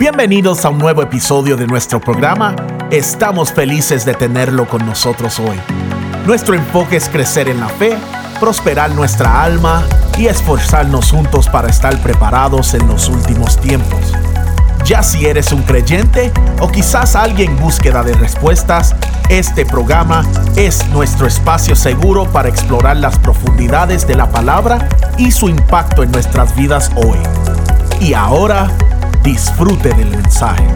Bienvenidos a un nuevo episodio de nuestro programa. Estamos felices de tenerlo con nosotros hoy. Nuestro enfoque es crecer en la fe, prosperar nuestra alma y esforzarnos juntos para estar preparados en los últimos tiempos. Ya si eres un creyente o quizás alguien en búsqueda de respuestas, este programa es nuestro espacio seguro para explorar las profundidades de la palabra y su impacto en nuestras vidas hoy. Y ahora, disfrute del mensaje.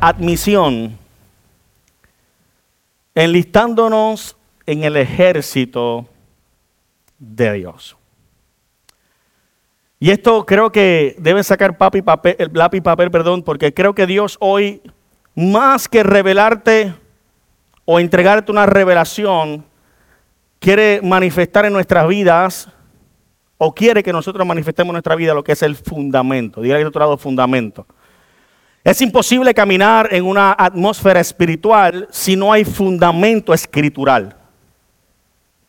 Admisión. Enlistándonos en el ejército de Dios. Y esto creo que deben sacar papi papel, el lápiz y papel, perdón, porque creo que Dios hoy, más que revelarte o entregarte una revelación, quiere manifestar en nuestras vidas o quiere que nosotros manifestemos en nuestra vida lo que es el fundamento. Diga el otro lado, fundamento. Es imposible caminar en una atmósfera espiritual si no hay fundamento escritural.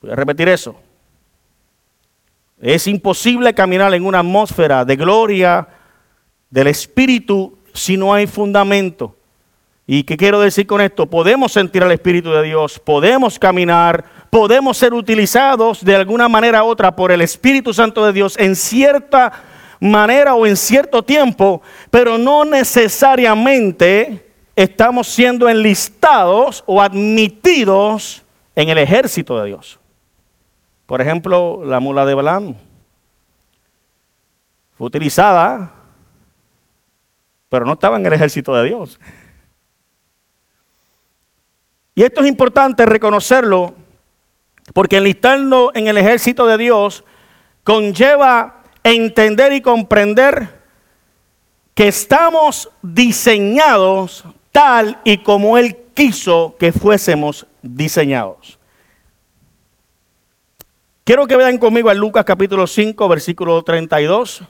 Voy a repetir eso. Es imposible caminar en una atmósfera de gloria del Espíritu si no hay fundamento. ¿Y qué quiero decir con esto? Podemos sentir al Espíritu de Dios, podemos caminar, podemos ser utilizados de alguna manera u otra por el Espíritu Santo de Dios en cierta manera o en cierto tiempo, pero no necesariamente estamos siendo enlistados o admitidos en el ejército de Dios. Por ejemplo, la mula de Balaam fue utilizada, pero no estaba en el ejército de Dios. Y esto es importante reconocerlo, porque enlistarlo en el ejército de Dios conlleva entender y comprender que estamos diseñados tal y como Él quiso que fuésemos diseñados. Quiero que vean conmigo a Lucas capítulo 5, versículo 32.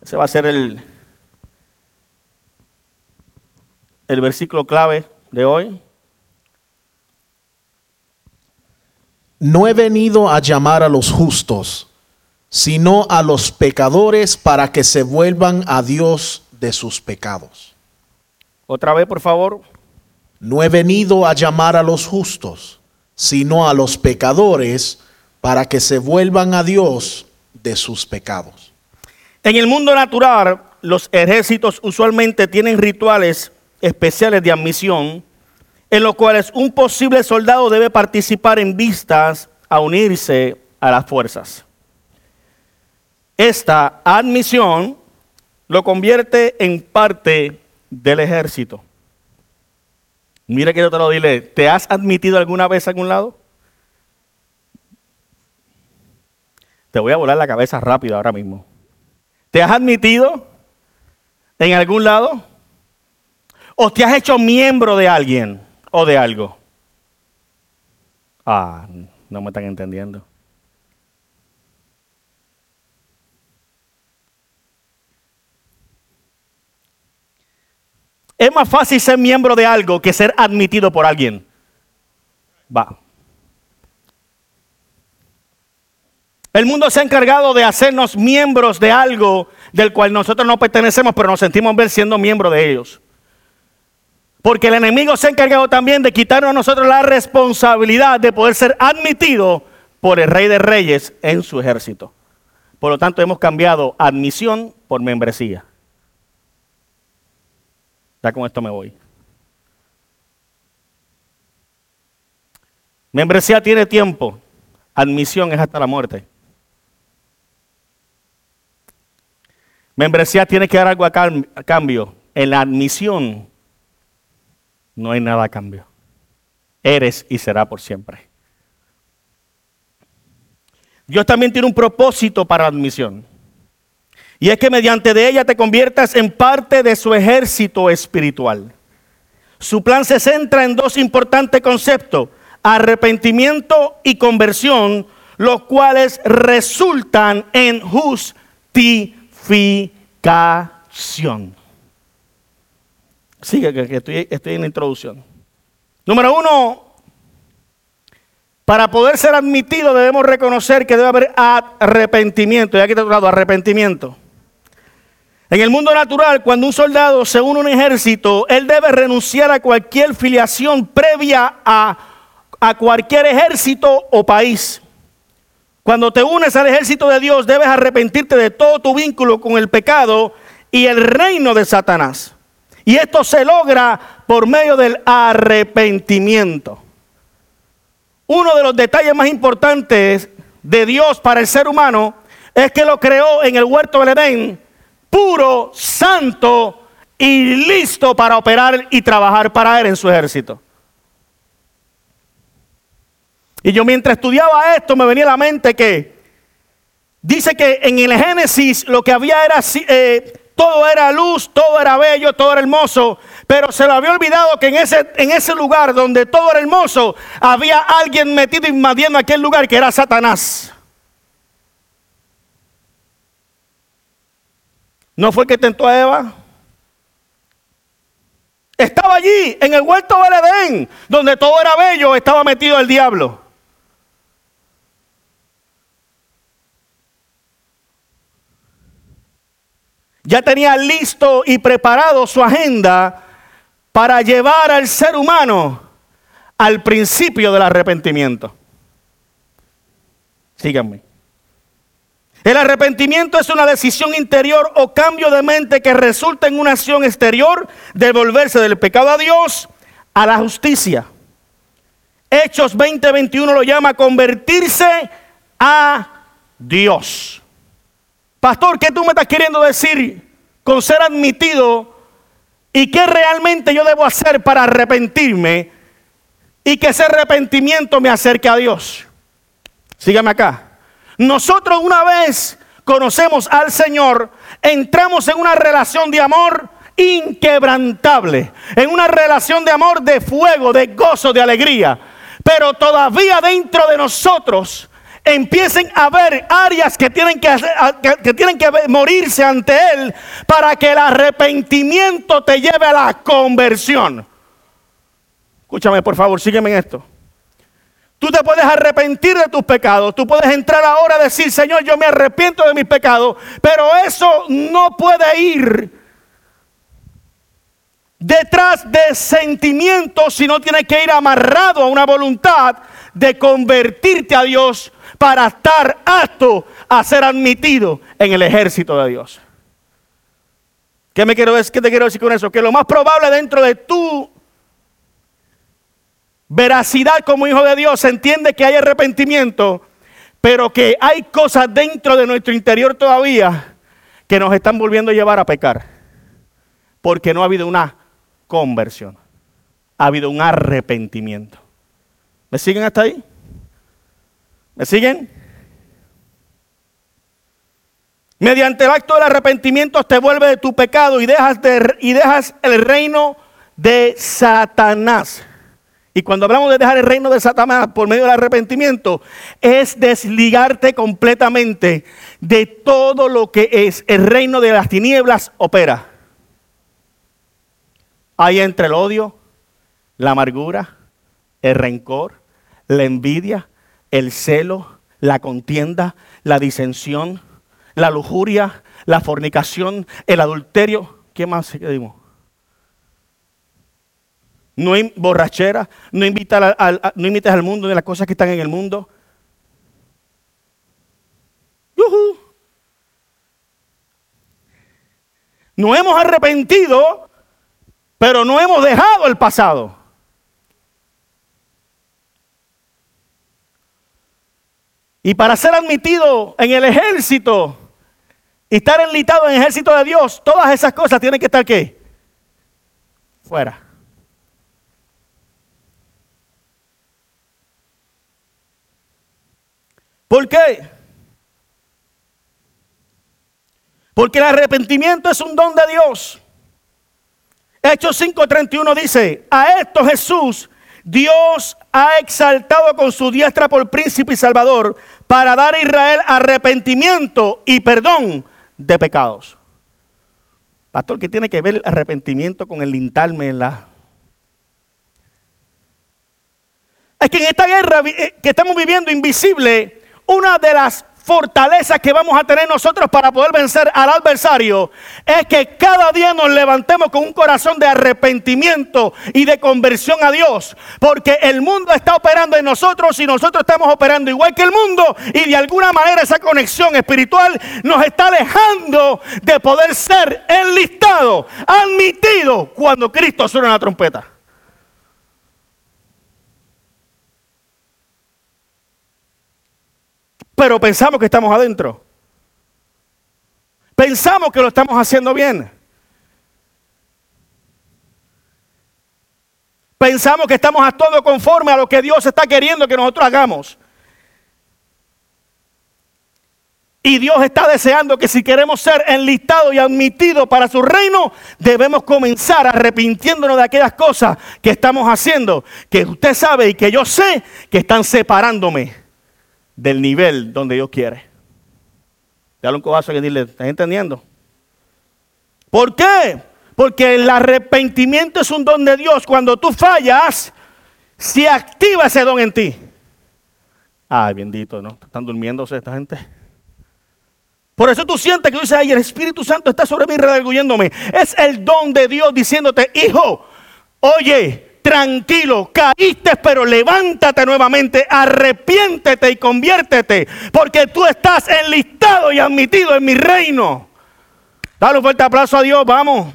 Ese va a ser el, el versículo clave de hoy. No he venido a llamar a los justos, sino a los pecadores para que se vuelvan a Dios de sus pecados. Otra vez, por favor. No he venido a llamar a los justos, sino a los pecadores para que se vuelvan a Dios de sus pecados. En el mundo natural, los ejércitos usualmente tienen rituales especiales de admisión en los cuales un posible soldado debe participar en vistas a unirse a las fuerzas. Esta admisión lo convierte en parte del ejército. Mira que yo te lo dile, ¿te has admitido alguna vez a algún lado? Te voy a volar la cabeza rápido ahora mismo. ¿Te has admitido en algún lado? ¿O te has hecho miembro de alguien o de algo? Ah, no me están entendiendo. Es más fácil ser miembro de algo que ser admitido por alguien. Va. El mundo se ha encargado de hacernos miembros de algo del cual nosotros no pertenecemos, pero nos sentimos ver siendo miembros de ellos. Porque el enemigo se ha encargado también de quitarnos a nosotros la responsabilidad de poder ser admitido por el rey de reyes en su ejército. Por lo tanto, hemos cambiado admisión por membresía. Ya con esto me voy. Membresía tiene tiempo, admisión es hasta la muerte. Membresía tiene que dar algo a, cambio. En la admisión no hay nada a cambio. Eres y será por siempre. Dios también tiene un propósito para la admisión. Y es que mediante de ella te conviertas en parte de su ejército espiritual. Su plan se centra en dos importantes conceptos, arrepentimiento y conversión, los cuales resultan en justificación. Sigue, que, estoy, en la introducción. Número uno, Para poder ser admitido debemos reconocer que debe haber arrepentimiento. Y aquí está lado, arrepentimiento. En el mundo natural, cuando un soldado se une a un ejército, él debe renunciar a cualquier filiación previa a cualquier ejército o país. Cuando te unes al ejército de Dios, debes arrepentirte de todo tu vínculo con el pecado y el reino de Satanás. Y esto se logra por medio del arrepentimiento. Uno de los detalles más importantes de Dios para el ser humano es que lo creó en el huerto del Edén, puro, santo y listo para operar y trabajar para él en su ejército. Y yo mientras estudiaba esto me venía a la mente que dice que en el Génesis lo que había era eh, todo era luz, todo era bello, todo era hermoso, pero se le había olvidado que en ese, en ese lugar donde todo era hermoso había alguien metido invadiendo aquel lugar que era Satanás. ¿No fue que tentó a Eva? Estaba allí, en el huerto del Edén, donde todo era bello, estaba metido el diablo. Ya tenía listo y preparado su agenda para llevar al ser humano al principio del arrepentimiento. Síganme. El arrepentimiento es una decisión interior o cambio de mente que resulta en una acción exterior de volverse del pecado a Dios a la justicia. Hechos 20:21 lo llama convertirse a Dios. Pastor, ¿qué tú me estás queriendo decir con ser admitido? ¿Y qué realmente yo debo hacer para arrepentirme? Y que ese arrepentimiento me acerque a Dios. Sígame acá. Nosotros una vez conocemos al Señor, entramos en una relación de amor inquebrantable, en una relación de amor de fuego, de gozo, de alegría. Pero todavía dentro de nosotros empiecen a ver áreas que tienen que, que, tienen que morirse ante Él para que el arrepentimiento te lleve a la conversión. Escúchame, por favor, sígueme en esto. Tú te puedes arrepentir de tus pecados. Tú puedes entrar ahora a decir, Señor, yo me arrepiento de mis pecados. Pero eso no puede ir detrás de sentimientos, sino tiene que ir amarrado a una voluntad de convertirte a Dios para estar apto a ser admitido en el ejército de Dios. ¿Qué, me quiero, ¿Qué te quiero decir con eso? Que lo más probable dentro de tu veracidad como hijo de Dios se entiende que hay arrepentimiento, pero que hay cosas dentro de nuestro interior todavía que nos están volviendo a llevar a pecar. Porque no ha habido una conversión, ha habido un arrepentimiento. ¿Me siguen hasta ahí? ¿Me siguen? Mediante el acto del arrepentimiento te vuelve de tu pecado y dejas, y dejas el reino de Satanás. Y cuando hablamos de dejar el reino de Satanás por medio del arrepentimiento, es desligarte completamente de todo lo que es el reino de las tinieblas opera. Hay entre el odio, la amargura, el rencor, la envidia, el celo, la contienda, la disensión, la lujuria, la fornicación, el adulterio. ¿Qué más dimos? No hay borrachera, no, invitar al, no al mundo de las cosas que están en el mundo. No hemos arrepentido, pero no hemos dejado el pasado. Y para ser admitido en el ejército y estar enlitado en el ejército de Dios, todas esas cosas tienen que estar ¿qué? Fuera. ¿Por qué? Porque el arrepentimiento es un don de Dios. Hechos 5:31 dice, a esto Jesús, Dios ha exaltado con su diestra por príncipe y salvador para dar a Israel arrepentimiento y perdón de pecados. Pastor, ¿qué tiene que ver el arrepentimiento con el lintarme en la... es que en esta guerra eh, que estamos viviendo invisible, una de las fortalezas que vamos a tener nosotros para poder vencer al adversario es que cada día nos levantemos con un corazón de arrepentimiento y de conversión a Dios. Porque el mundo está operando en nosotros y nosotros estamos operando igual que el mundo. Y de alguna manera esa conexión espiritual nos está alejando de poder ser enlistado, admitido cuando Cristo suena la trompeta. Pero pensamos que estamos adentro. Pensamos que lo estamos haciendo bien. Pensamos que estamos a todo conforme a lo que Dios está queriendo que nosotros hagamos. Y Dios está deseando que si queremos ser enlistados y admitidos para su reino, debemos comenzar arrepintiéndonos de aquellas cosas que estamos haciendo, que usted sabe y que yo sé que están separándome del nivel donde Dios quiere. Dale un cobazo y dile, ¿estás entendiendo? ¿Por qué? Porque el arrepentimiento es un don de Dios. Cuando tú fallas, se activa ese don en ti. Ay, bendito, ¿no? Están durmiéndose esta gente. Por eso tú sientes que tú dices, ay, el Espíritu Santo está sobre mí redarguyéndome. Es el don de Dios diciéndote, hijo, oye, tranquilo, caíste, pero levántate nuevamente, arrepiéntete y conviértete, porque tú estás enlistado y admitido en mi reino. Dale un fuerte aplauso a Dios, vamos.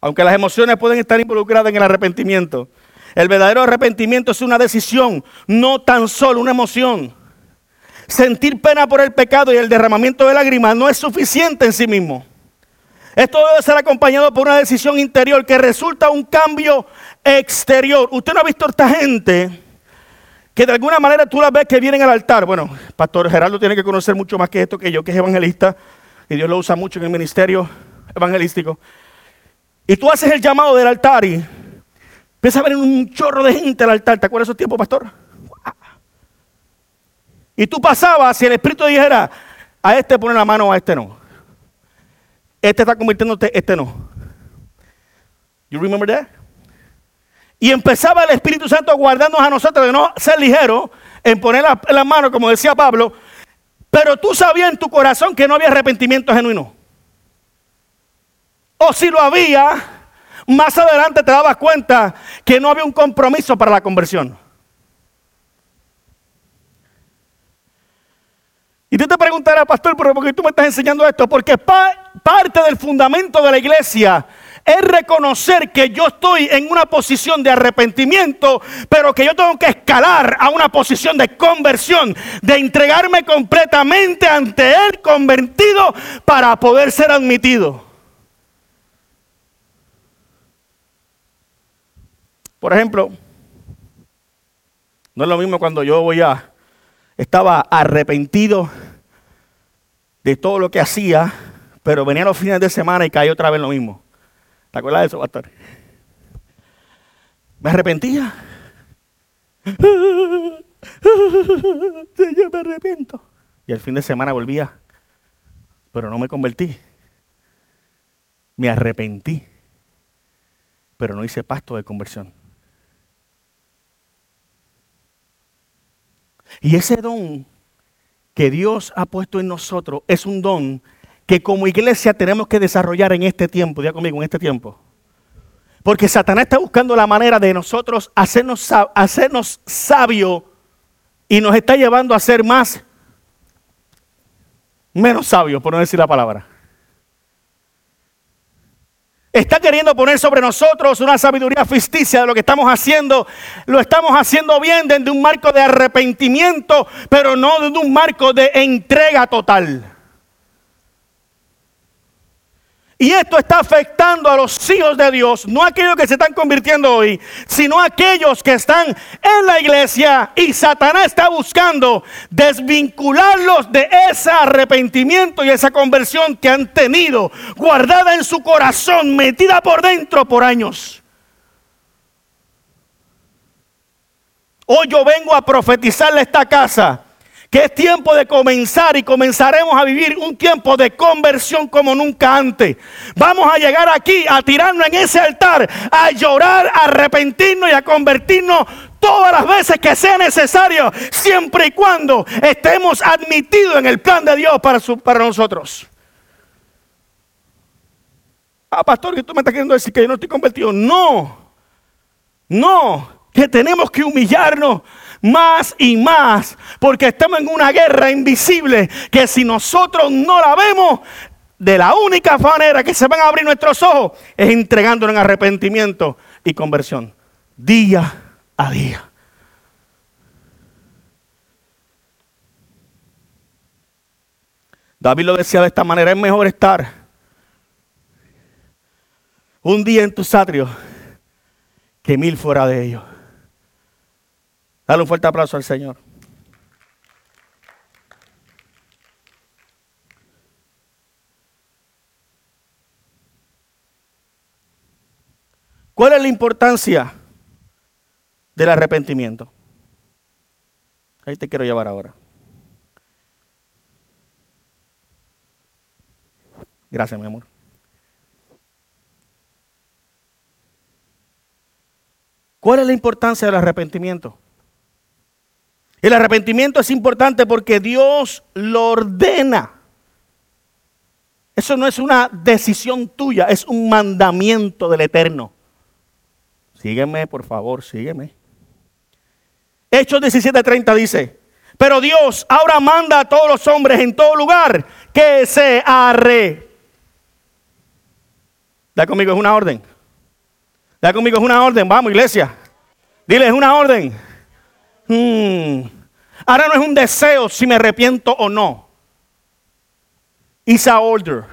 Aunque las emociones pueden estar involucradas en el arrepentimiento, el verdadero arrepentimiento es una decisión, no tan solo una emoción. Sentir pena por el pecado y el derramamiento de lágrimas no es suficiente en sí mismo. Esto debe ser acompañado por una decisión interior que resulta un cambio exterior. Usted no ha visto a esta gente que de alguna manera tú la ves que vienen al altar. Bueno, Pastor Gerardo tiene que conocer mucho más que esto que yo, que es evangelista, y Dios lo usa mucho en el ministerio evangelístico. Y tú haces el llamado del altar y empieza a ver un chorro de gente al altar. ¿Te acuerdas de esos tiempos, pastor? Y tú pasabas si el Espíritu dijera, a este pone la mano, a este no. Este está convirtiéndote, este no. You remember that? Y empezaba el Espíritu Santo guardarnos a nosotros de no ser ligero en poner la, la mano, como decía Pablo, pero tú sabías en tu corazón que no había arrepentimiento genuino. O si lo había, más adelante te dabas cuenta que no había un compromiso para la conversión. Y tú te preguntarás, pastor, ¿pero por qué tú me estás enseñando esto? Porque parte del fundamento de la iglesia es reconocer que yo estoy en una posición de arrepentimiento, pero que yo tengo que escalar a una posición de conversión, de entregarme completamente ante Él convertido para poder ser admitido. Por ejemplo, no es lo mismo cuando yo voy a estaba arrepentido de todo lo que hacía, pero venía los fines de semana y caí otra vez lo mismo. ¿Te acuerdas de eso, pastor? Me arrepentía. Yo me arrepiento. Y el fin de semana volvía, pero no me convertí. Me arrepentí, pero no hice pasto de conversión. Y ese don que Dios ha puesto en nosotros es un don que como iglesia tenemos que desarrollar en este tiempo, ya conmigo, en este tiempo. Porque Satanás está buscando la manera de nosotros hacernos, hacernos sabios y nos está llevando a ser más, menos sabios, por no decir la palabra. Está queriendo poner sobre nosotros una sabiduría ficticia de lo que estamos haciendo. Lo estamos haciendo bien desde un marco de arrepentimiento, pero no desde un marco de entrega total. Y esto está afectando a los hijos de Dios, no aquellos que se están convirtiendo hoy, sino aquellos que están en la iglesia y Satanás está buscando desvincularlos de ese arrepentimiento y esa conversión que han tenido guardada en su corazón, metida por dentro por años. Hoy yo vengo a profetizarle a esta casa que es tiempo de comenzar y comenzaremos a vivir un tiempo de conversión como nunca antes. Vamos a llegar aquí a tirarnos en ese altar, a llorar, a arrepentirnos y a convertirnos todas las veces que sea necesario, siempre y cuando estemos admitidos en el plan de Dios para, nosotros. Ah, pastor, que tú me estás queriendo decir que yo no estoy convertido. No, no, que tenemos que humillarnos más y más, porque estamos en una guerra invisible que si nosotros no la vemos, de la única manera que se van a abrir nuestros ojos es entregándonos en arrepentimiento y conversión, día a día. David lo decía de esta manera, es mejor estar un día en tus atrios que mil fuera de ellos. Dale un fuerte aplauso al Señor. ¿Cuál es la importancia del arrepentimiento? Ahí te quiero llevar ahora. Gracias, mi amor. ¿Cuál es la importancia del arrepentimiento? El arrepentimiento es importante porque Dios lo ordena. Eso no es una decisión tuya, es un mandamiento del Eterno. Sígueme, por favor, sígueme. Hechos 17:30 dice, pero Dios ahora manda a todos los hombres en todo lugar que se arre. Da conmigo, es una orden. Da conmigo, es una orden. Vamos, iglesia. Dile, es una orden. Hmm. Ahora no es un deseo si me arrepiento o no. It's a order.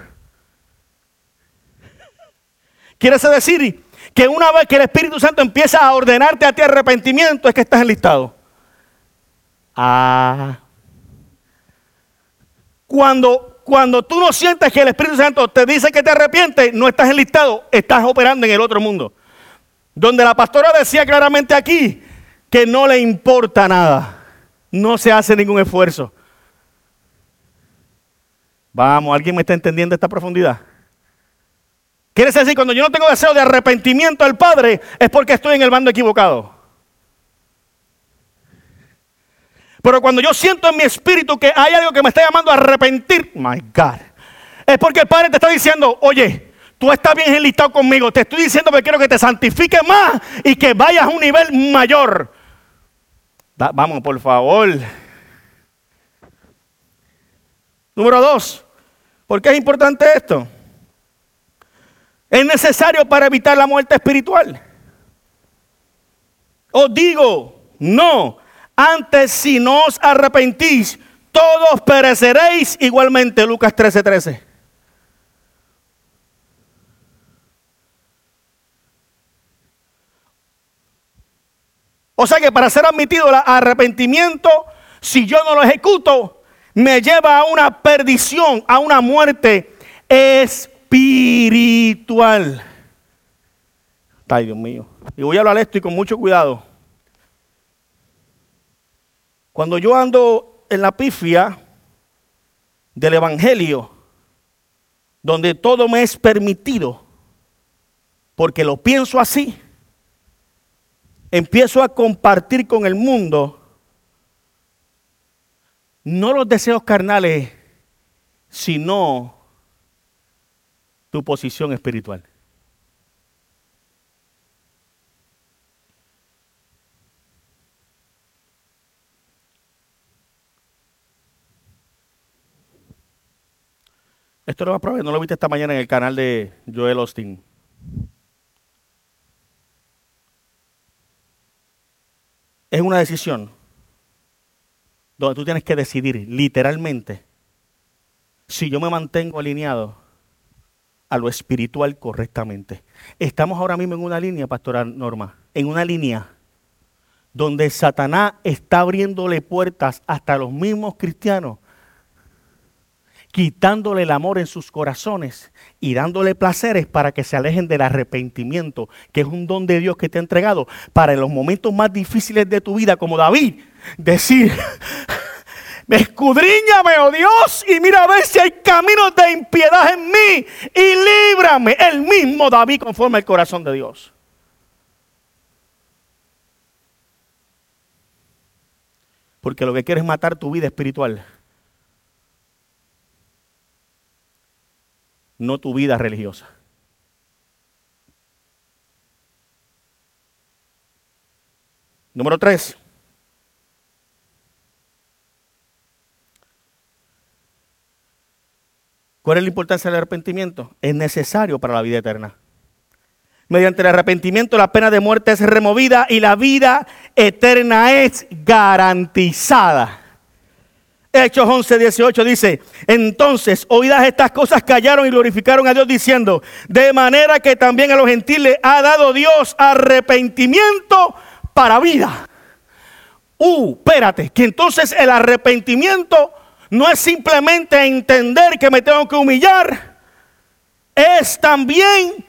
Quiere decir que una vez que el Espíritu Santo empieza a ordenarte a ti arrepentimiento, es que estás enlistado. Ah. Cuando, cuando tú no sientes que el Espíritu Santo te dice que te arrepientes, no estás enlistado, estás operando en el otro mundo. Donde la pastora decía claramente aquí que no le importa nada, no se hace ningún esfuerzo. Vamos, ¿alguien me está entendiendo esta profundidad? Quiere decir, cuando yo no tengo deseo de arrepentimiento al Padre, es porque estoy en el bando equivocado. Pero cuando yo siento en mi espíritu que hay algo que me está llamando a arrepentir, my God, es porque el Padre te está diciendo, oye, Tú estás bien enlistado conmigo. Te estoy diciendo que quiero que te santifique más y que vayas a un nivel mayor. Vamos, por favor. Número dos. ¿Por qué es importante esto? Es necesario para evitar la muerte espiritual. Os digo, no. Antes si no os arrepentís, todos pereceréis igualmente. Lucas 13:13. 13. O sea que para ser admitido el arrepentimiento, si yo no lo ejecuto, me lleva a una perdición, a una muerte espiritual. Ay, Dios mío. Y voy a hablar esto y con mucho cuidado. Cuando yo ando en la pifia del Evangelio, donde todo me es permitido, porque lo pienso así, empiezo a compartir con el mundo no los deseos carnales, sino tu posición espiritual. Esto lo probar, no lo viste esta mañana en el canal de Joel Austin. Es una decisión donde tú tienes que decidir literalmente si yo me mantengo alineado a lo espiritual correctamente. Estamos ahora mismo en una línea, pastora Norma, en una línea donde Satanás está abriéndole puertas hasta los mismos cristianos quitándole el amor en sus corazones y dándole placeres para que se alejen del arrepentimiento, que es un don de Dios que te ha entregado para en los momentos más difíciles de tu vida, como David, decir, escudriñame, oh Dios, y mira a ver si hay caminos de impiedad en mí y líbrame. El mismo David conforme el corazón de Dios. Porque lo que quiere es matar tu vida espiritual. No tu vida religiosa. Número tres. ¿Cuál es la importancia del arrepentimiento? Es necesario para la vida eterna. Mediante el arrepentimiento la pena de muerte es removida y la vida eterna es garantizada. Hechos 11, 18 dice, entonces oídas estas cosas callaron y glorificaron a Dios diciendo, de manera que también a los gentiles ha dado Dios arrepentimiento para vida. Uh, espérate, que entonces el arrepentimiento no es simplemente entender que me tengo que humillar, es también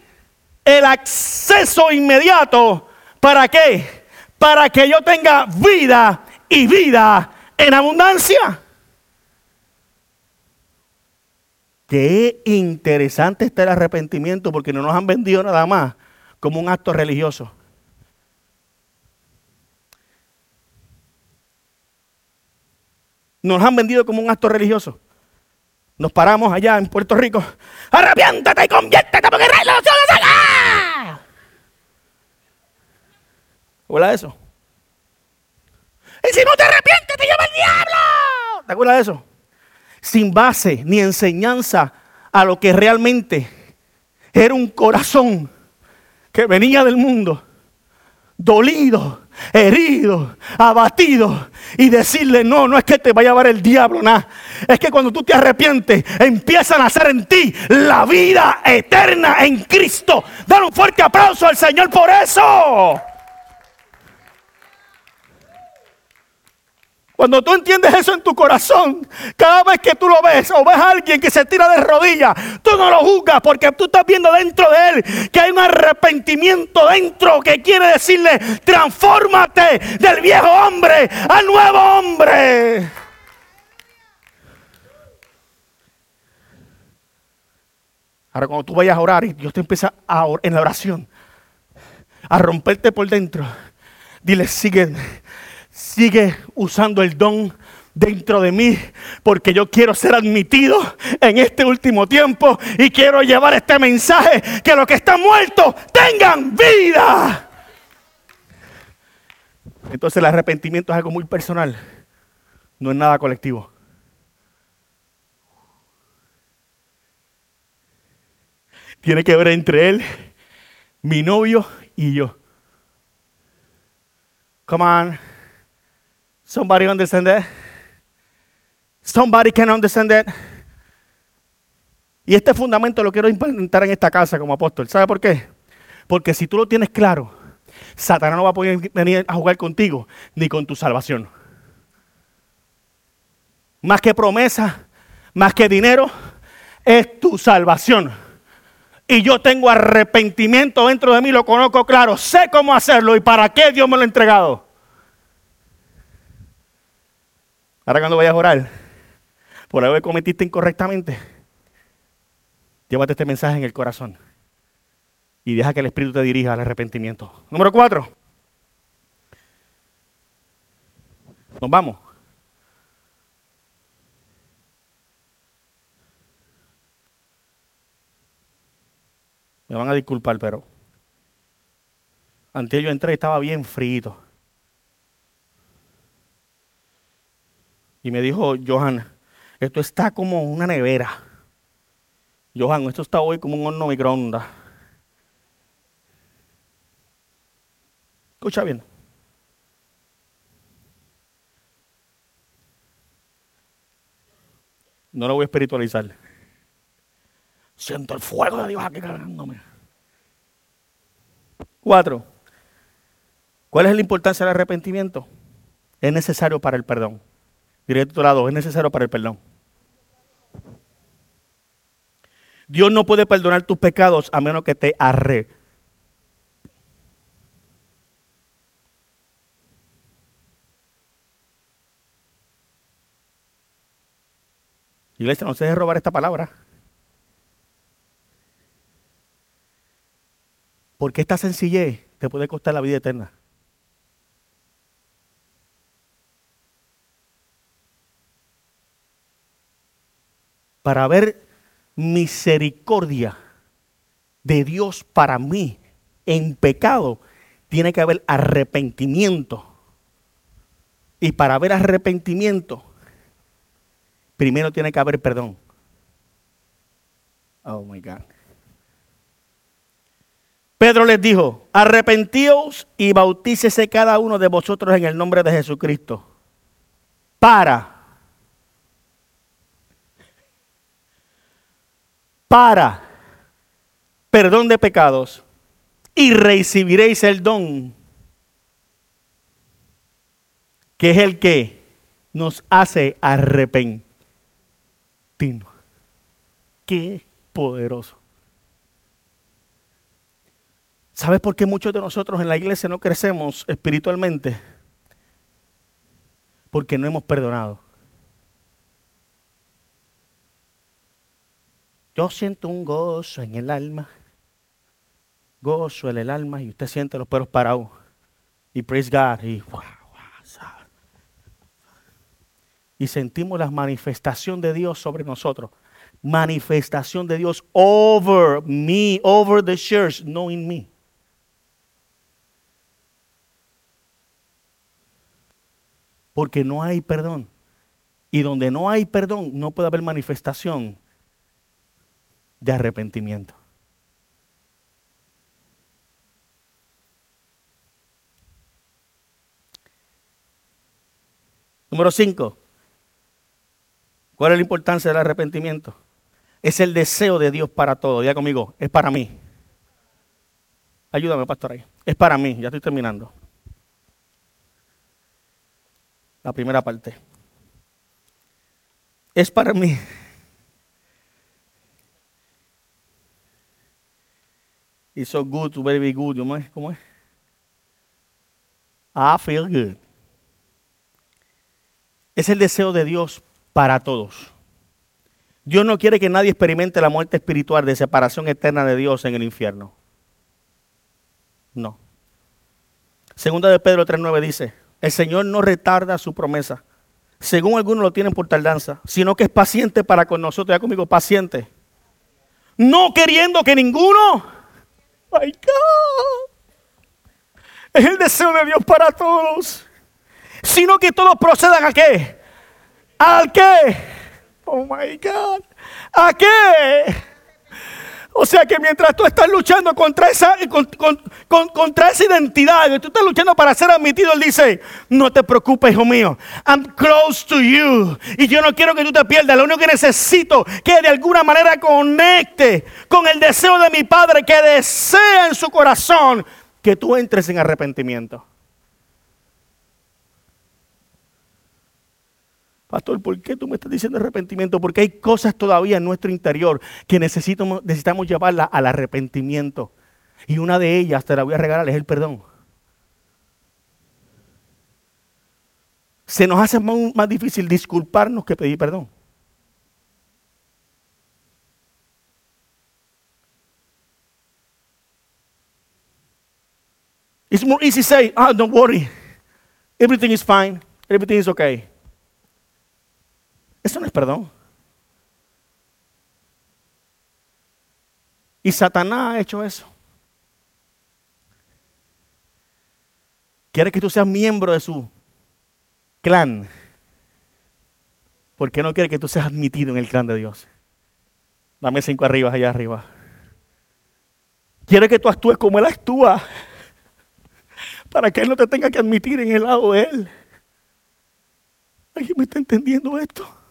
el acceso inmediato. ¿Para qué? Para que yo tenga vida y vida en abundancia. Qué interesante está el arrepentimiento porque no nos han vendido nada más como un acto religioso. Nos han vendido como un acto religioso. Nos paramos allá en Puerto Rico. Arrepiéntate y conviértete porque salga. ¿Te acuerdas de eso? Y si no te arrepientes, te lleva el diablo. ¿Te acuerdas de eso? Sin base ni enseñanza a lo que realmente era un corazón que venía del mundo, dolido, herido, abatido y decirle, no, no es que te vaya a llevar el diablo, nada. Es que cuando tú te arrepientes, empieza a nacer en ti la vida eterna en Cristo. Dar un fuerte aplauso al Señor por eso. Cuando tú entiendes eso en tu corazón, cada vez que tú lo ves o ves a alguien que se tira de rodillas, tú no lo juzgas porque tú estás viendo dentro de él que hay un arrepentimiento dentro que quiere decirle, transfórmate del viejo hombre al nuevo hombre. Ahora cuando tú vayas a orar y Dios te empieza a orar en la oración, a romperte por dentro, dile, sigue sigue usando el don dentro de mí, porque yo quiero ser admitido en este último tiempo y quiero llevar este mensaje, que los que están muertos tengan vida. Entonces el arrepentimiento es algo muy personal, no es nada colectivo. Tiene que ver entre él, mi novio y yo. Come on. Somebody understand that? Somebody can understand that? Y este fundamento lo quiero implementar en esta casa como apóstol. ¿Sabe por qué? Porque si tú lo tienes claro, Satanás no va a poder venir a jugar contigo ni con tu salvación. Más que promesa, más que dinero, es tu salvación. Y yo tengo arrepentimiento dentro de mí, lo conozco claro, sé cómo hacerlo y para qué Dios me lo ha entregado. Ahora cuando vayas a orar, por algo que cometiste incorrectamente, llévate este mensaje en el corazón y deja que el Espíritu te dirija al arrepentimiento. Número cuatro. Nos vamos. Me van a disculpar, pero antes yo entré y estaba bien frito. Y me dijo, Johan, esto está como una nevera. Johan, esto está hoy como un horno microondas. Escucha bien. No lo voy a espiritualizar. Siento el fuego de Dios aquí cargándome. Cuatro. ¿Cuál es la importancia del arrepentimiento? Es necesario para el perdón. Diré tu lado, es necesario para el perdón. Dios no puede perdonar tus pecados a menos que te arre. Iglesia, no se deje robar esta palabra. Porque esta sencillez te puede costar la vida eterna. Para ver misericordia de Dios para mí en pecado, tiene que haber arrepentimiento. Y para haber arrepentimiento, primero tiene que haber perdón. Oh my God. Pedro les dijo, arrepentíos y bautícese cada uno de vosotros en el nombre de Jesucristo. Para. Para. Perdón de pecados. Y recibiréis el don. Que es el que nos hace arrepentirnos. Qué poderoso. ¿Sabes por qué muchos de nosotros en la iglesia no crecemos espiritualmente? Porque no hemos perdonado. Yo siento un gozo en el alma. Gozo en el alma y usted siente los pelos parados. Y praise God. Y, y sentimos la manifestación de Dios sobre nosotros. Manifestación de Dios over me, over the church, no in me. porque no hay perdón. Y donde no hay perdón, no puede haber manifestación de arrepentimiento. Número 5. ¿Cuál es la importancia del arrepentimiento? Es el deseo de Dios para todo. Diga conmigo, es para mí. Ayúdame, pastor, ahí. Es para mí, ya estoy terminando. la primera parte. Es para mí. It's so good very good. ¿Cómo es? ¿Cómo es? I feel good. Es el deseo de Dios para todos. Dios no quiere que nadie experimente la muerte espiritual de separación eterna de Dios en el infierno. No. Segunda de Pedro 3.9 dice, el Señor no retarda su promesa, según algunos lo tienen por tardanza, sino que es paciente para con nosotros. Ya conmigo, paciente. No queriendo que ninguno. My God. Es el deseo de Dios para todos. Sino que todos procedan a qué? ¿Al qué? Oh my God. ¿A qué? O sea que mientras tú estás luchando contra esa, contra esa identidad, tú estás luchando para ser admitido, Él dice, no te preocupes, hijo mío, I'm close to you. Y yo no quiero que tú te pierdas, lo único que necesito que de alguna manera conecte con el deseo de mi Padre que desea en su corazón que tú entres en arrepentimiento. Pastor, ¿por qué tú me estás diciendo arrepentimiento? Porque hay cosas todavía en nuestro interior que necesitamos, necesitamos llevarla al arrepentimiento. Y una de ellas, te la voy a regalar, es el perdón. Se nos hace más, difícil disculparnos que pedir perdón. It's more easy to say, ah, don't worry. Everything is fine. Everything is okay. Eso no es perdón. Y Satanás ha hecho eso. Quiere que tú seas miembro de su clan. Porque no quiere que tú seas admitido en el clan de Dios. Dame cinco arriba, allá arriba. Quiere que tú actúes como Él actúa. Para que Él no te tenga que admitir en el lado de Él. ¿Alguien me está entendiendo esto?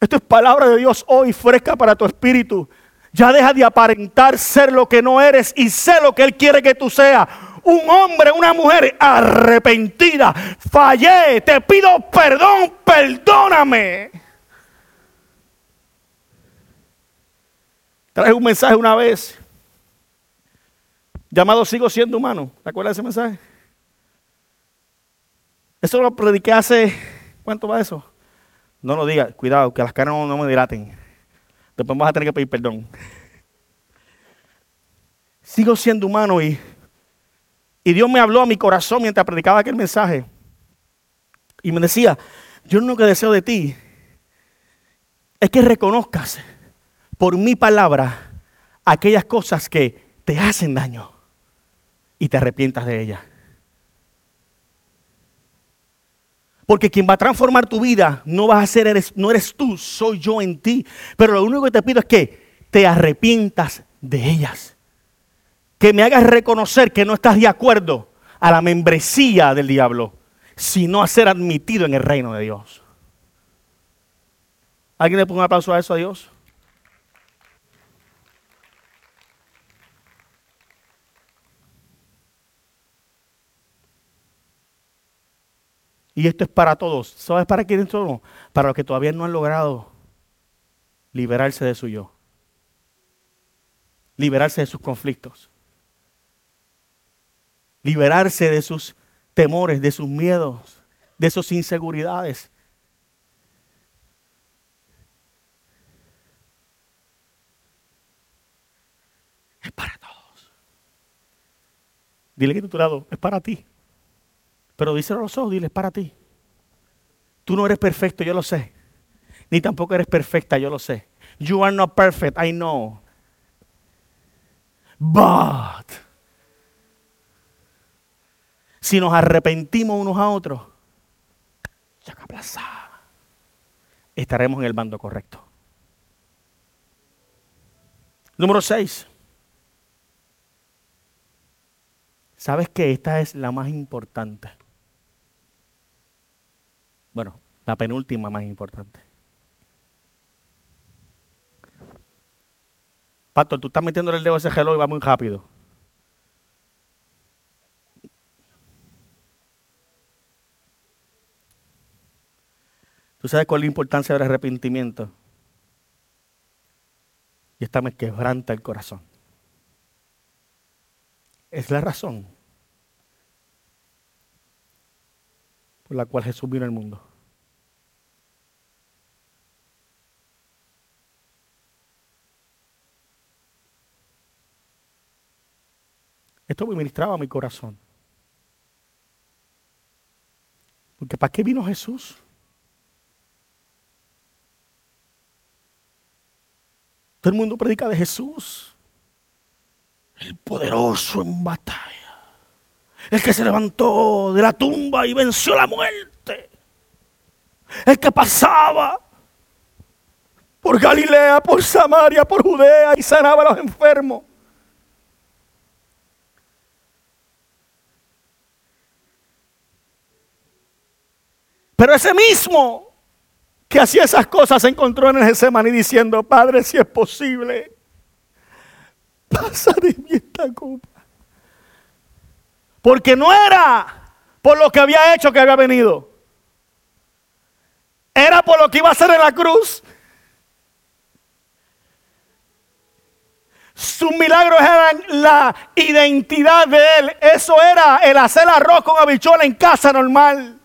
Esto es palabra de Dios hoy fresca para tu espíritu. Ya deja de aparentar ser lo que no eres y sé lo que Él quiere que tú seas. Un hombre, una mujer arrepentida. Fallé, te pido perdón, perdóname. Traje un mensaje una vez llamado Sigo siendo humano. ¿Te acuerdas de ese mensaje? Eso lo prediqué hace, ¿cuánto va eso? No lo digas, cuidado, que las caras no, me dilaten. Después vas a tener que pedir perdón. Sigo siendo humano y, y Dios me habló a mi corazón mientras predicaba aquel mensaje. Y me decía, yo lo que deseo de ti es que reconozcas por mi palabra aquellas cosas que te hacen daño y te arrepientas de ellas. Porque quien va a transformar tu vida no vas a ser, eres, no eres tú, soy yo en ti. Pero lo único que te pido es que te arrepientas de ellas. Que me hagas reconocer que no estás de acuerdo a la membresía del diablo, sino a ser admitido en el reino de Dios. ¿Alguien le pone un aplauso a eso a Dios? Y esto es para todos. ¿Sabes para quiénes son? Para los que todavía no han logrado liberarse de su yo. Liberarse de sus conflictos. Liberarse de sus temores, de sus miedos, de sus inseguridades. Es para todos. Dile que tu lado es para ti. Pero díselo a los ojos, dile, es para ti. Tú no eres perfecto, yo lo sé. Ni tampoco eres perfecta, yo lo sé. You are not perfect, I know. But si nos arrepentimos unos a otros, estaremos en el bando correcto. Número 6. ¿Sabes que esta es la más importante? Bueno, la penúltima más importante. Pato, tú estás metiéndole el dedo a ese reloj y va muy rápido. ¿Tú sabes cuál es la importancia del arrepentimiento? Y esta me quebranta el corazón. Es la razón por la cual Jesús vino al mundo. Esto ministraba mi corazón. Porque ¿para qué vino Jesús? Todo el mundo predica de Jesús. El poderoso en batalla. El que se levantó de la tumba y venció la muerte. El que pasaba por Galilea, por Samaria, por Judea y sanaba a los enfermos. Pero ese mismo que hacía esas cosas se encontró en el y diciendo, Padre, si es posible, pasa de mí esta copa. Porque no era por lo que había hecho que había venido. Era por lo que iba a hacer en la cruz. Sus milagros eran la identidad de él. Eso era el hacer arroz con habichuela en casa normal.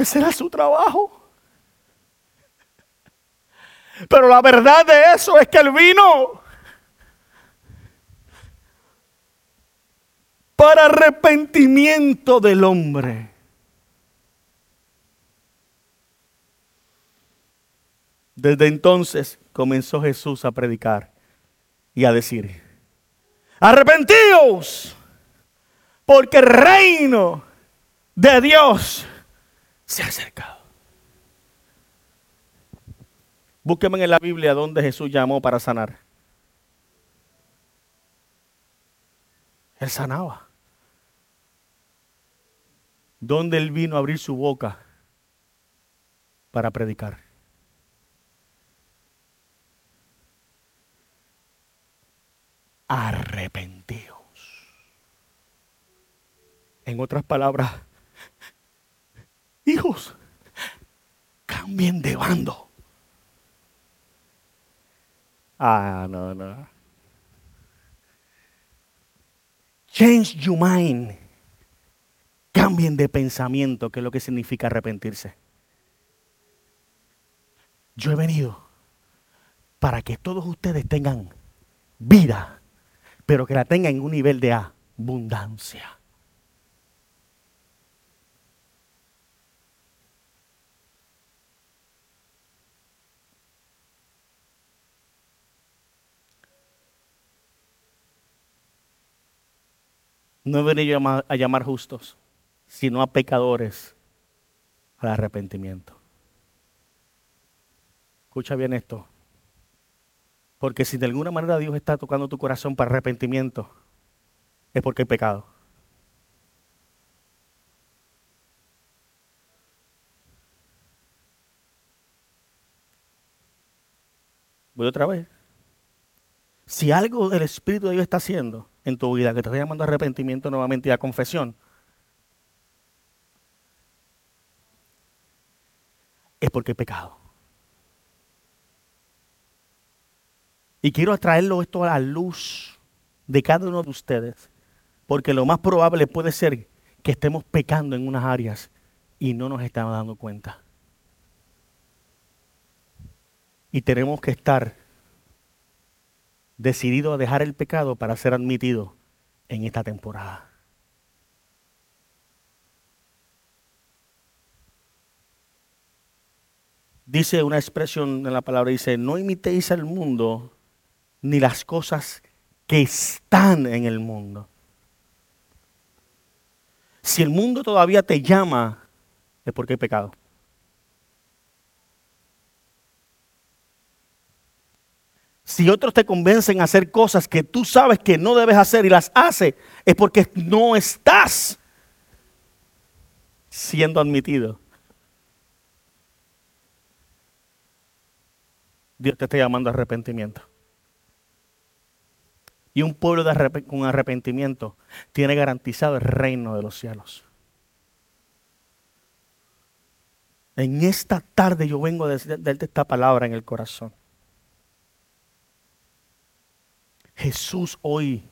Ese era su trabajo. Pero la verdad de eso es que él vino para arrepentimiento del hombre. Desde entonces comenzó Jesús a predicar y a decir, arrepentíos, porque el reino de Dios se ha acercado. Búsqueme en la Biblia donde Jesús llamó para sanar. Él sanaba. Donde él vino a abrir su boca para predicar. Arrepentidos. En otras palabras, hijos, cambien de bando. Ah, no, no. Change your mind. cambien de pensamiento, que es lo que significa arrepentirse. Yo he venido para que todos ustedes tengan vida, pero que la tengan en un nivel de abundancia. No he venido a llamar justos, sino a pecadores al arrepentimiento. Escucha bien esto. Porque si de alguna manera Dios está tocando tu corazón para arrepentimiento, es porque hay pecado. Voy otra vez. Si algo del Espíritu de Dios está haciendo en tu vida, que te está llamando a arrepentimiento nuevamente y a confesión, es porque hay pecado. Y quiero traerlo esto a la luz de cada uno de ustedes, porque lo más probable puede ser que estemos pecando en unas áreas y no nos estamos dando cuenta. Y tenemos que estar decididos a dejar el pecado para ser admitidos en esta temporada. Dice una expresión en la palabra, dice, no imitéis al mundo ni las cosas que están en el mundo. Si el mundo todavía te llama, es porque hay pecado. Si otros te convencen a hacer cosas que tú sabes que no debes hacer y las haces, es porque no estás siendo admitido. Dios te está llamando a arrepentimiento. Y un pueblo con arrepentimiento tiene garantizado el reino de los cielos. En esta tarde yo vengo a darte esta palabra en el corazón. Jesús hoy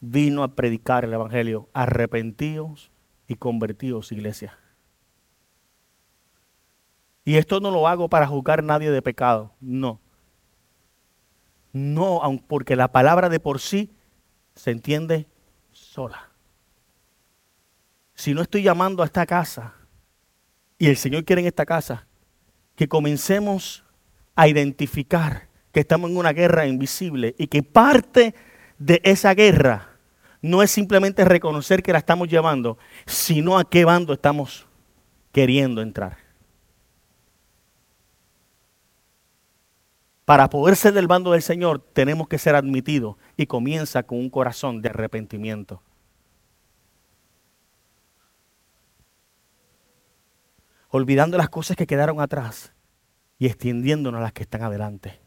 vino a predicar el Evangelio. Arrepentidos y convertidos, iglesia. Y esto no lo hago para juzgar a nadie de pecado, no. No, porque la palabra de por sí se entiende sola. Si no estoy llamando a esta casa, y el Señor quiere en esta casa, que comencemos a identificar que estamos en una guerra invisible y que parte de esa guerra no es simplemente reconocer que la estamos llevando, sino a qué bando estamos queriendo entrar. Para poder ser del bando del Señor tenemos que ser admitidos y comienza con un corazón de arrepentimiento. Olvidando las cosas que quedaron atrás y extendiéndonos a las que están adelante.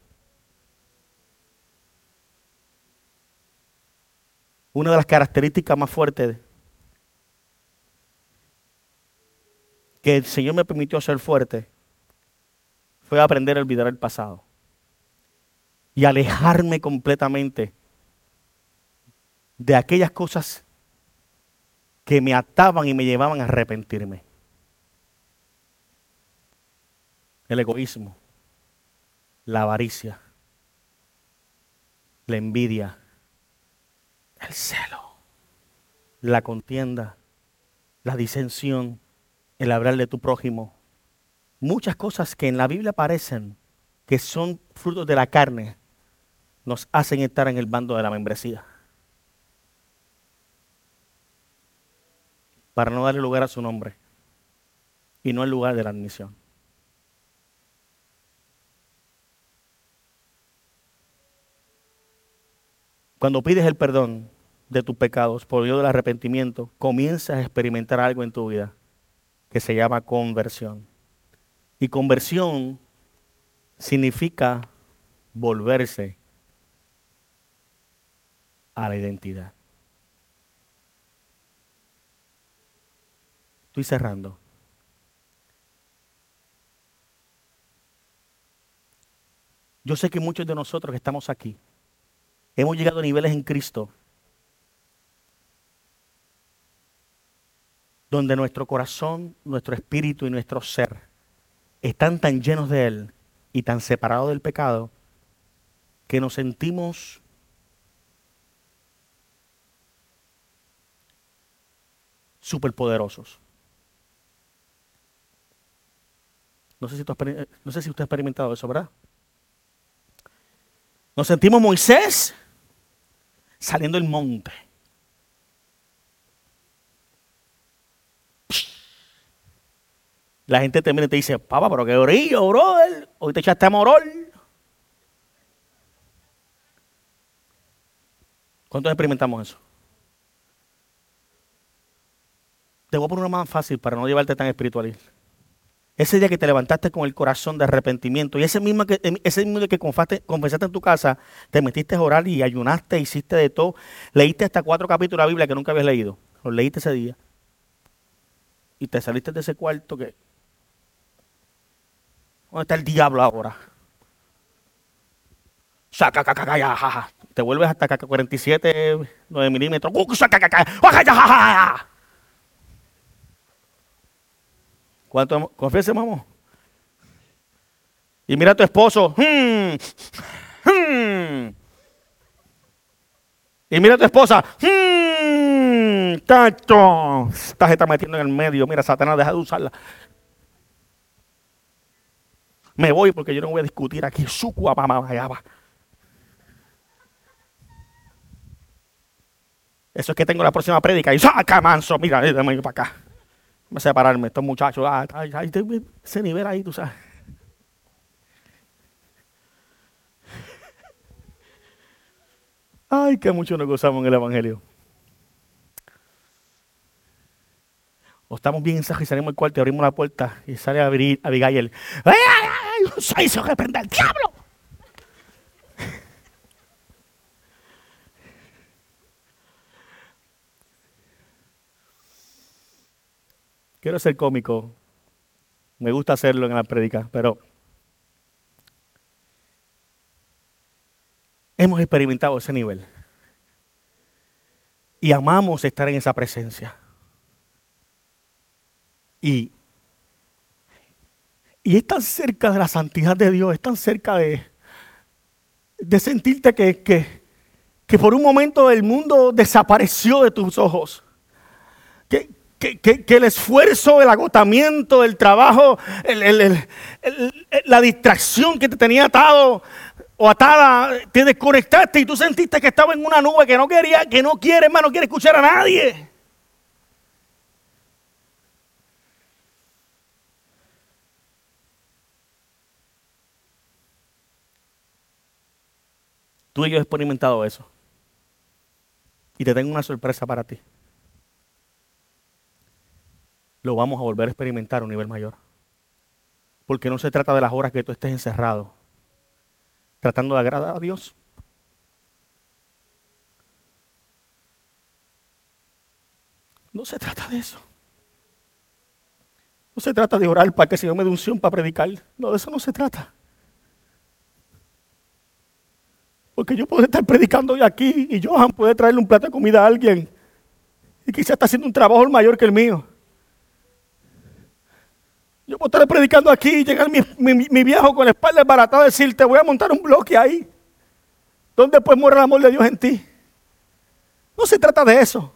Una de las características más fuertes que el Señor me permitió ser fuerte fue aprender a olvidar el pasado y alejarme completamente de aquellas cosas que me ataban y me llevaban a arrepentirme. El egoísmo, la avaricia, la envidia, el celo, la contienda, la disensión, el hablar de tu prójimo. Muchas cosas que en la Biblia aparecen que son frutos de la carne, nos hacen estar en el bando de la membresía. Para no darle lugar a su nombre y no el lugar de la admisión. Cuando pides el perdón de tus pecados por medio del arrepentimiento, comienzas a experimentar algo en tu vida que se llama conversión. Y conversión significa volverse a la identidad. Estoy cerrando. Yo sé que muchos de nosotros que estamos aquí hemos llegado a niveles en Cristo donde nuestro corazón, nuestro espíritu y nuestro ser están tan llenos de Él y tan separados del pecado que nos sentimos superpoderosos. No sé, si tú no sé si usted ha experimentado eso, ¿verdad? Nos sentimos Moisés saliendo del monte. La gente te y te dice, papá, pero qué orillo, brother. Hoy te echaste a morol. ¿Cuántos experimentamos eso? Te voy a poner una más fácil para no llevarte tan espiritual. Ese día que te levantaste con el corazón de arrepentimiento y ese mismo que, ese mismo que confesaste en tu casa, te metiste a orar y ayunaste, hiciste de todo, leíste hasta cuatro capítulos de la Biblia que nunca habías leído. Los leíste ese día. Y te saliste de ese cuarto que... ¿Dónde está el diablo ahora? Saca, caca, jaja. Te vuelves hasta 47, 9 milímetros. Caca, ¿Cuánto confiese, mamá? Y mira a tu esposo. Hmm, hmm. Y mira a tu esposa. Hmm, tacho. Esta se está metiendo en el medio. Mira, Satanás, deja de usarla. Me voy porque yo no voy a discutir aquí. Su. Eso es que tengo la próxima prédica y saca manso, mira, déjame para acá a separarme, estos muchachos, ah, ay, nivel ahí, tú sabes. Ay, que mucho nos gozamos en el Evangelio. O estamos bien y salimos del cuarto y abrimos la puerta y sale Abigail. ¡Ay, ay, ¡Soy eso que prende el diablo! Quiero ser cómico. Me gusta hacerlo en la prédica, pero hemos experimentado ese nivel. Y amamos estar en esa presencia. Y, y es tan cerca de la santidad de Dios, es tan cerca de, de sentirte que, que, que por un momento el mundo desapareció de tus ojos. Que, que, el esfuerzo, el agotamiento, el trabajo, la distracción que te tenía atado o atada, te desconectaste y tú sentiste que estaba en una nube que no quería, que no quiere, hermano, no quiere escuchar a nadie. Tú y yo hemos experimentado eso. Y te tengo una sorpresa para ti lo vamos a volver a experimentar a un nivel mayor. Porque no se trata de las horas que tú estés encerrado, tratando de agradar a Dios. No se trata de eso. No se trata de orar para que el Señor me dé unción para predicar. No, de eso no se trata. Porque yo puedo estar predicando hoy aquí y Johan puede traerle un plato de comida a alguien. Y quizás está haciendo un trabajo mayor que el mío. Yo puedo estar predicando aquí y llegar mi, viejo con la espalda baratada y decir, te voy a montar un bloque ahí. Donde pues muere el amor de Dios en ti. No se trata de eso.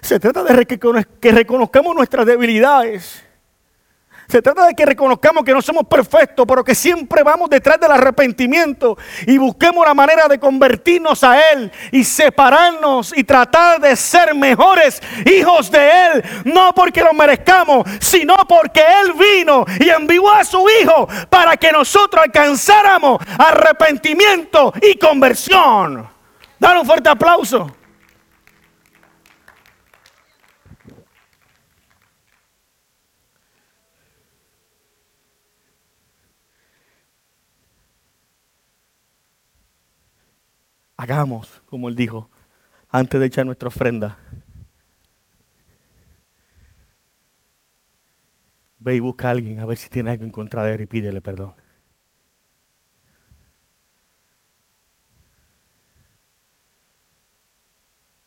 Se trata de que reconozcamos nuestras debilidades se trata de que reconozcamos que no somos perfectos, pero que siempre vamos detrás del arrepentimiento y busquemos la manera de convertirnos a Él y separarnos y tratar de ser mejores hijos de Él. No porque lo merezcamos, sino porque Él vino y envió a su Hijo para que nosotros alcanzáramos arrepentimiento y conversión. Dale un fuerte aplauso. Hagamos, como él dijo, antes de echar nuestra ofrenda. Ve y busca a alguien a ver si tiene algo en y pídele perdón.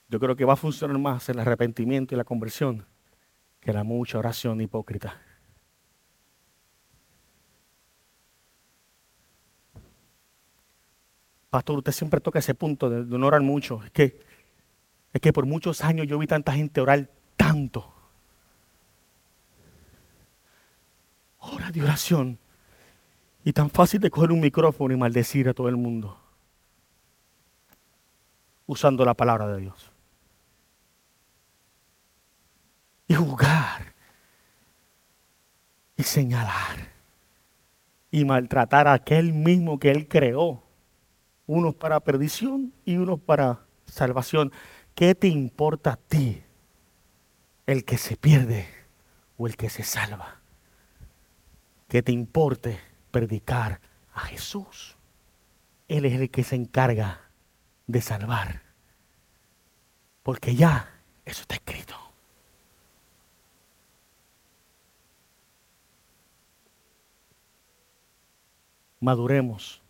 Yo creo que va a funcionar más el arrepentimiento y la conversión que la mucha oración hipócrita. Pastor, usted siempre toca ese punto de, no orar mucho. Es que, es que por muchos años yo vi tanta gente orar tanto. Hora de oración. Y tan fácil de coger un micrófono y maldecir a todo el mundo. Usando la palabra de Dios. Y jugar. Y señalar. Y maltratar a aquel mismo que Él creó unos para perdición y unos para salvación. ¿Qué te importa a ti? ¿El que se pierde o el que se salva? ¿Qué te importe predicar a Jesús? Él es el que se encarga de salvar. Porque ya eso está escrito. Maduremos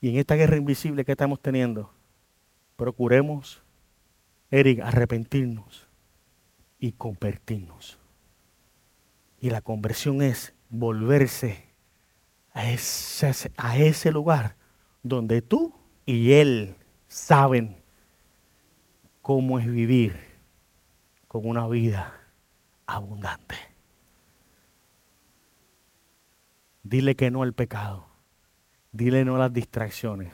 Y en esta guerra invisible que estamos teniendo, procuremos, Eric, arrepentirnos y convertirnos. Y la conversión es volverse a ese, lugar donde tú y él saben cómo es vivir con una vida abundante. Dile que no al pecado. Dile no a las distracciones.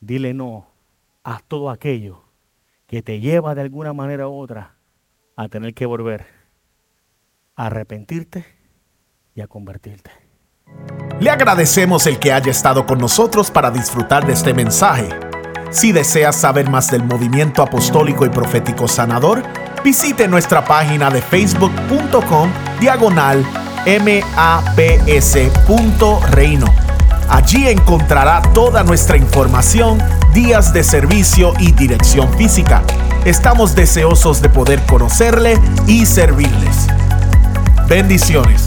Dile no a todo aquello que te lleva de alguna manera u otra a tener que volver a arrepentirte y a convertirte. Le agradecemos el que haya estado con nosotros para disfrutar de este mensaje. Si deseas saber más del movimiento apostólico y profético sanador, visite nuestra página de facebook.com diagonal maps.reino Allí encontrará toda nuestra información, días de servicio y dirección física. Estamos deseosos de poder conocerle y servirles. Bendiciones.